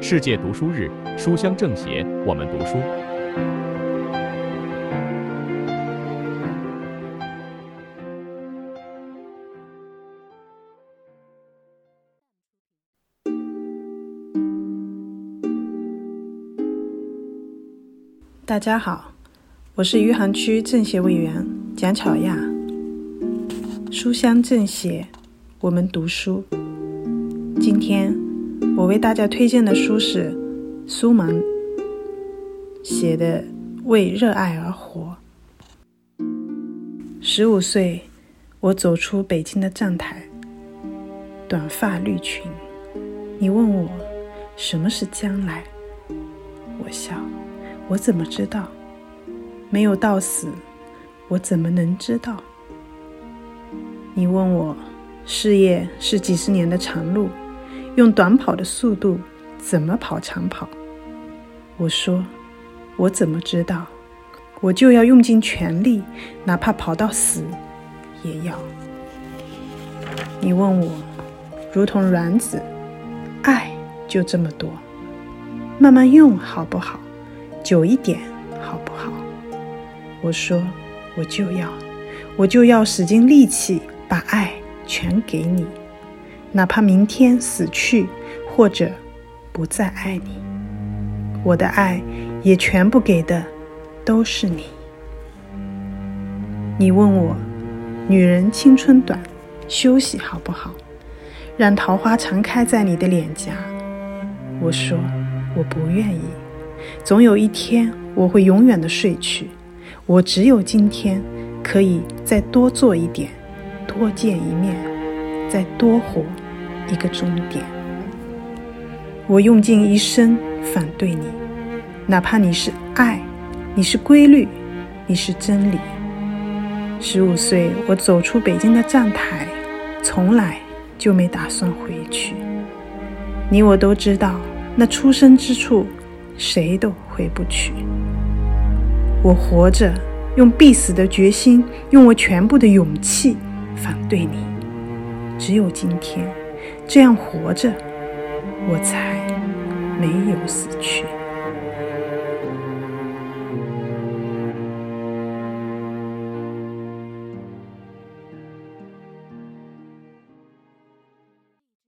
世界读书日，书香政协，我们读书。大家好，我是余杭区政协委员蒋巧亚。书香政协，我们读书。今天我为大家推荐的书是苏芒写的《为热爱而活》。十五岁，我走出北京的站台，短发绿裙。你问我什么是将来？我笑。我怎么知道？没有到死，我怎么能知道？你问我，事业是几十年的长路，用短跑的速度怎么跑长跑？我说，我怎么知道？我就要用尽全力，哪怕跑到死，也要。你问我，如同卵子，爱就这么多，慢慢用好不好？久一点好不好？我说，我就要，我就要使尽力气把爱全给你，哪怕明天死去，或者不再爱你，我的爱也全部给的都是你。你问我，女人青春短，休息好不好？让桃花常开在你的脸颊。我说，我不愿意。总有一天，我会永远的睡去。我只有今天，可以再多做一点，多见一面，再多活一个终点。我用尽一生反对你，哪怕你是爱，你是规律，你是真理。十五岁，我走出北京的站台，从来就没打算回去。你我都知道，那出生之处。谁都回不去。我活着，用必死的决心，用我全部的勇气反对你。只有今天，这样活着，我才没有死去。